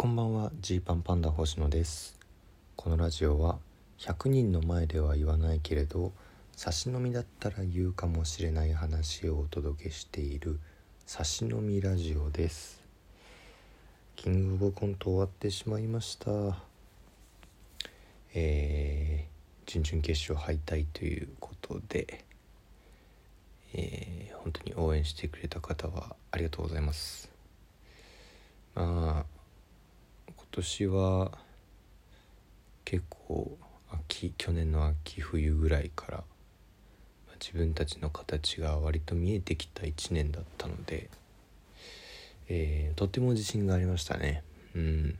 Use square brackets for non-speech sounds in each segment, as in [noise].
こんばんはジーパンパンダ星野です。このラジオは100人の前では言わないけれど差し飲みだったら言うかもしれない話をお届けしている差し飲みラジオです。キングオブコント終わってしまいました。えー、準々決勝敗退ということでえー、本当に応援してくれた方はありがとうございます。まあ年は結構秋去年の秋冬ぐらいから自分たちの形が割と見えてきた1年だったので、えー、とても自信がありましたね。うん。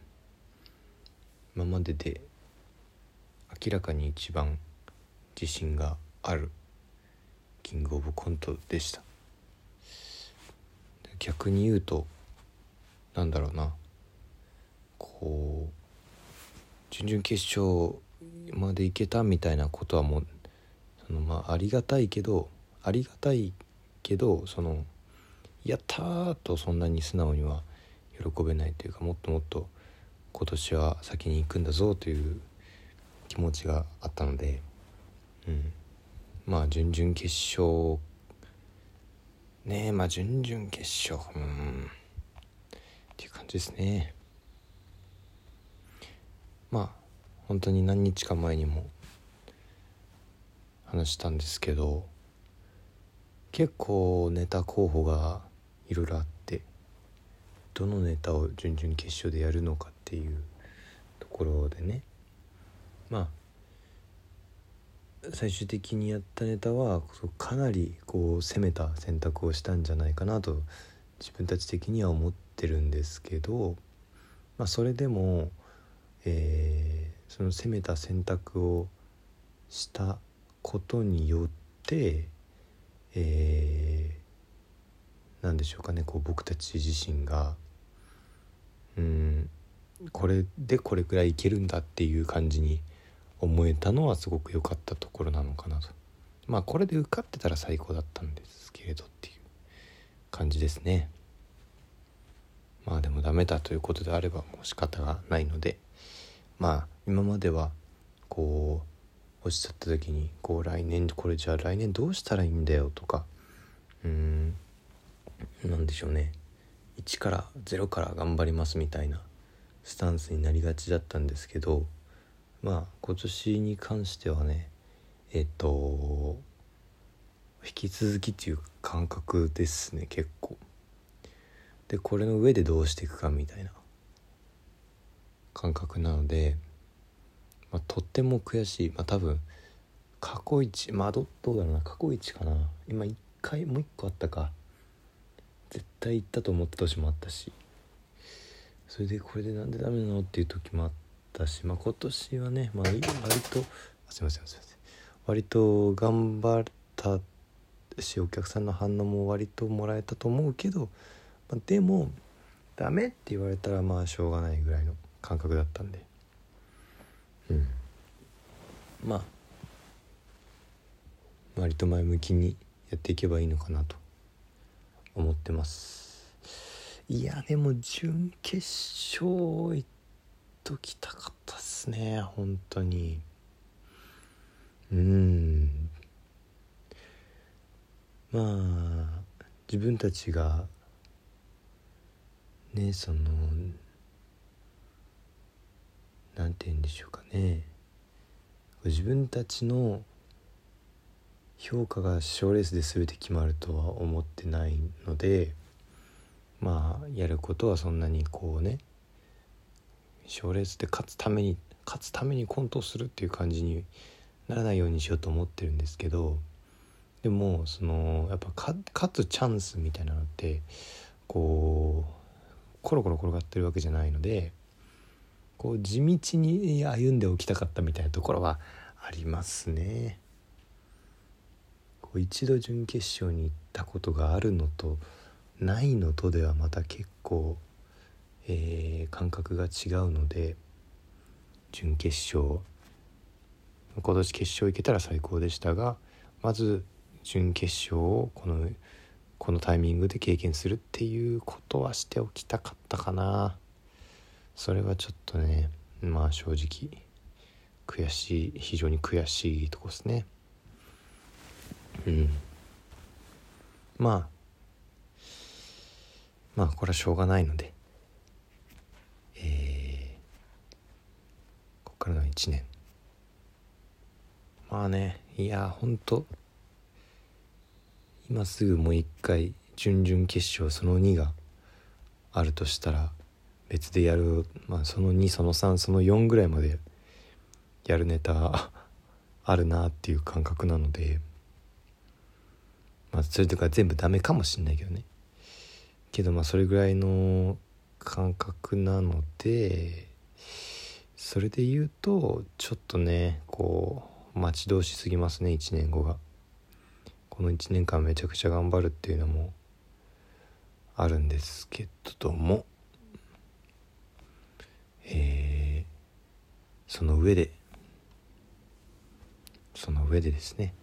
今までで明らかに一番自信があるキングオブコントでした。逆に言うとなんだろうな。こう準々決勝までいけたみたいなことはもうそのまあありがたいけどありがたいけどそのやったとそんなに素直には喜べないというかもっともっと今年は先に行くんだぞという気持ちがあったので、うん、まあ準々決勝ねえまあ準々決勝うんっていう感じですね。まあ本当に何日か前にも話したんですけど結構ネタ候補がいろいろあってどのネタを準々決勝でやるのかっていうところでね。まあ最終的にやったネタはかなりこう攻めた選択をしたんじゃないかなと自分たち的には思ってるんですけど、まあ、それでもえー、その攻めた選択をしたことによって、えー、何でしょうかねこう僕たち自身がうんこれでこれくらいいけるんだっていう感じに思えたのはすごく良かったところなのかなと。まあこれで受かってたら最高だったんですけれどっていう感じですね。まあでもダメだということであればもう仕方がないので。まあ今まではこう落ちちゃった時にこう来年これじゃあ来年どうしたらいいんだよとかうん何でしょうね。1から0から頑張りますみたいなスタンスになりがちだったんですけどまあ今年に関してはねえっと引き続きっていう感覚ですね結構。でこれの上でどうしていくかみたいな。感覚なので、まあ、とっても悔しい、まあ、多分過去一まあどどうだろうな。過去一かな。今1回もう1個あったか。絶対行ったと思った年もあったし。それでこれでなんでダメなのっていう時もあったし、まあ、今年はね、まあ、割とすいませんすいません。割と頑張ったしお客さんの反応も割ともらえたと思うけど、まあ、でもダメって言われたらまあしょうがないぐらいの感覚だったんで。うん。まあ。割と前向きにやっていけばいいのかなと。思ってます。いやでも準決勝行っときたかったっすね。本当に。うん。まあ自分たちがねその何て言うんでしょうかね。自分たちの評価が賞レースで全て決まるとは思ってないのでまあやることはそんなにこうね賞レースで勝つために勝つためにコントをするっていう感じにならないようにしようと思ってるんですけどでもそのやっぱ勝つチャンスみたいなのってこうコロコロ転がってるわけじゃないのでこう地道に歩んでおきたかったみたいなところはありますね。こう一度準決勝に行ったことがあるのとないのとではまた結構、えー、感覚が違うので準決勝今年決勝行けたら最高でしたがまず準決勝をこのこのタイミングで経験するっていうことはしておきたかったかな。それはちょっとねまあ正直悔しい非常に悔しいとこですね。うん。まあまあこれはしょうがないのでえー、ここからの1年。まあねいやほんと今すぐもう一回準々決勝その2があるとしたら別でやる、まあ、その2その3その4ぐらいまでやるネタ [laughs] あるなっていう感覚なのでまあそれとか全部ダメかもしんないけどね。けどまあそれぐらいの感覚なのでそれで言うとちょっとねこう待ち遠しすぎますね1年後が。この1年間めちゃくちゃ頑張るっていうのもあるんですけども。その上でその上でですね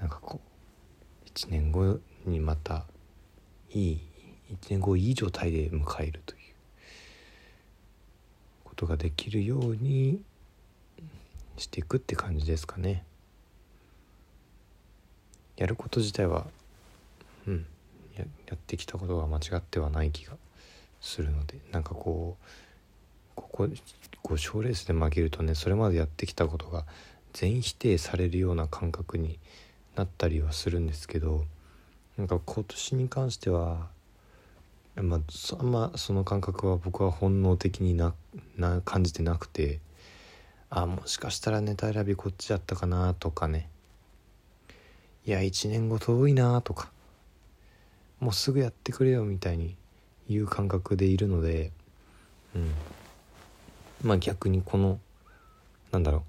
なんかこう1年後にまたいい1年後いい状態で迎えるということができるようにしていくって感じですかね。やること自体はうんややってきたことが間違ってはない気がするのでなんかこうこここう賞レースで負けるとねそれまでやってきたことが全否定されるような感覚になったりはするんですけどなんか今年に関しては、まあ、あんまその感覚は僕は本能的になな感じてなくてあもしかしたらネタ選びこっちだったかなとかね。いや1年後遠いなとかもうすぐやってくれよみたいにいう感覚でいるのでうん。まあ逆にこのなんだろう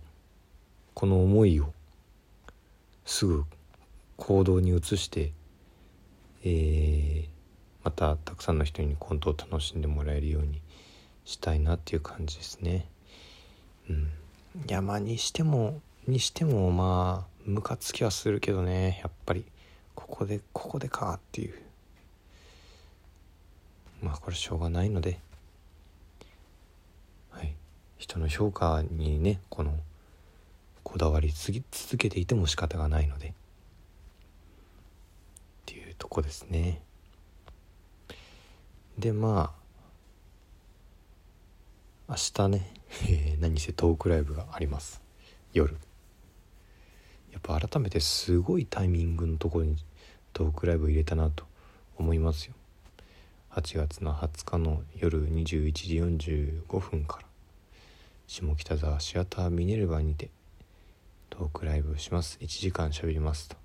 この思いをすぐ行動に移してえー、またたくさんの人にコントを楽しんでもらえるようにしたいなっていう感じですね。うん、いやまあにしてもにしてもまあムカつきはするけどねやっぱり。ここでここでかっていう。まあこれしょうがないので。人の評価にねこのこだわり続けていても仕方がないので。っていうとこですね。でまあ明日ね、[laughs] 何せトークライブがあります。夜。やっぱ改めてすごいタイミングのところにトークライブ入れたなと思いますよ。8月の20日の夜21時45分から。下北沢シアターミネルヴァにてトークライブをします。1時間しゃべりますと。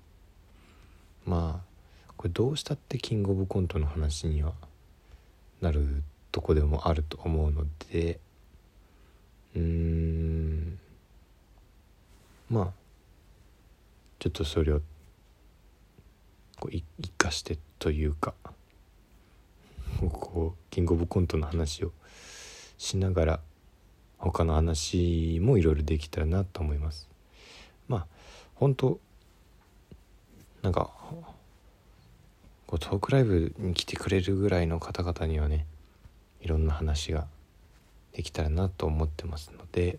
まあこれどうしたってキングオブコントの話にはなるとこでもあると思うのでうーんまあちょっとそれをこう生かしてというかこうキングオブコントの話をしながら他の話もいろいろできたらなと思います。まあ本当なんかこうトークライブに来てくれるぐらいの方々にはねいろんな話ができたらなと思ってますので。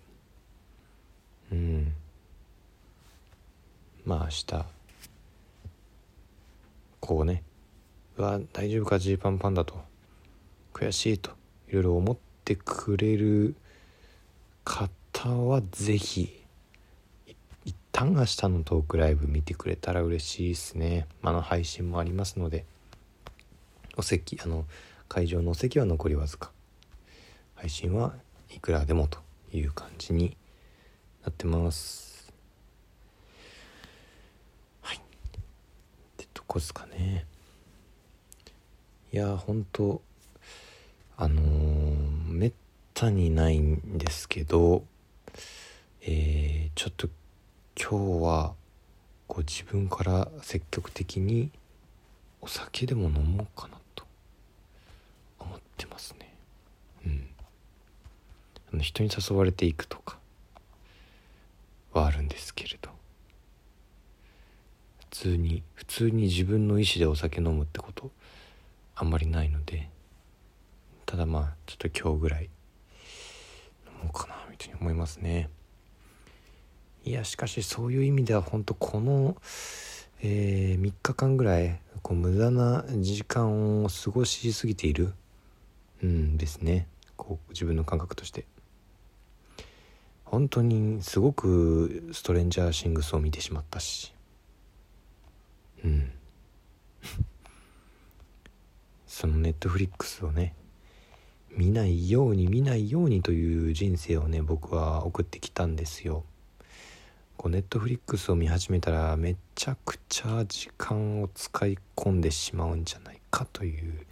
うん。まあ明日こうねうわ大丈夫かジーパンパンダと。悔しいといろいろ思ってくれる方は是非一旦明日のトークライブ見てくれたら嬉しいですね。あの配信もありますので、お席、あの、会場のお席は残りわずか。配信はいくらでもという感じになってます。はい。ってとこですかね。いや、本当あのー、たにないんですけど、えー、ちょっと今日はこう自分から積極的にお酒でも飲もうかなと思ってますね。うん。あの人に誘われていくとかはあるんですけれど。普通に普通に自分の意思でお酒飲むってことあんまりないのでただまあちょっと今日ぐらい飲もうかなみたいに思いますね。いやしかしそういう意味では本当この、えー、3日間ぐらいこう無駄な時間を過ごしすぎているうんですね。こう自分の感覚として。本当にすごくストレンジャーシングスを見てしまったし。うん。[laughs] そのネットフリックスをね見ないように見ないようにという人生をね僕は送ってきたんですよ。こうネットフリックスを見始めたらめちゃくちゃ時間を使い込んでしまうんじゃないかという、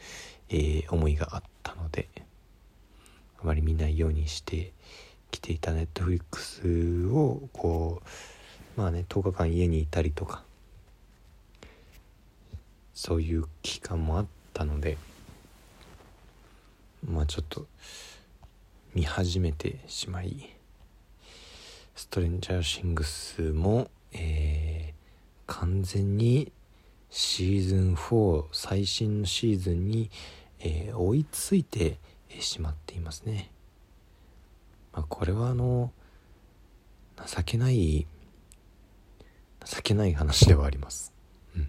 えー、思いがあったのであまり見ないようにしてきていたネットフリックスをこうまあね10日間家にいたりとかそういう期間もあったのでまあちょっと見始めてしまいストレンジャーシングスも、えー、完全にシーズン4最新のシーズンに、えー、追いついてしまっていますね。まあ、これはあの情けない情けない話ではあります。うん、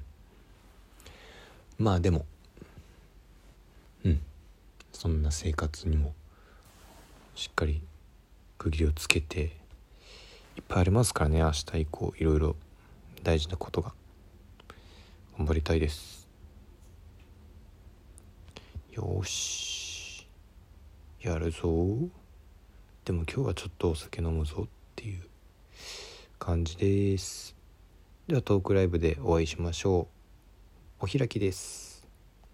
まあでもそんな生活にもしっかり区切りをつけていっぱいありますからね。明日以降いろいろ大事なことが頑張りたいです。よし。やるぞ。でも今日はちょっとお酒飲むぞっていう感じです。ではトークライブでお会いしましょう。お開きです。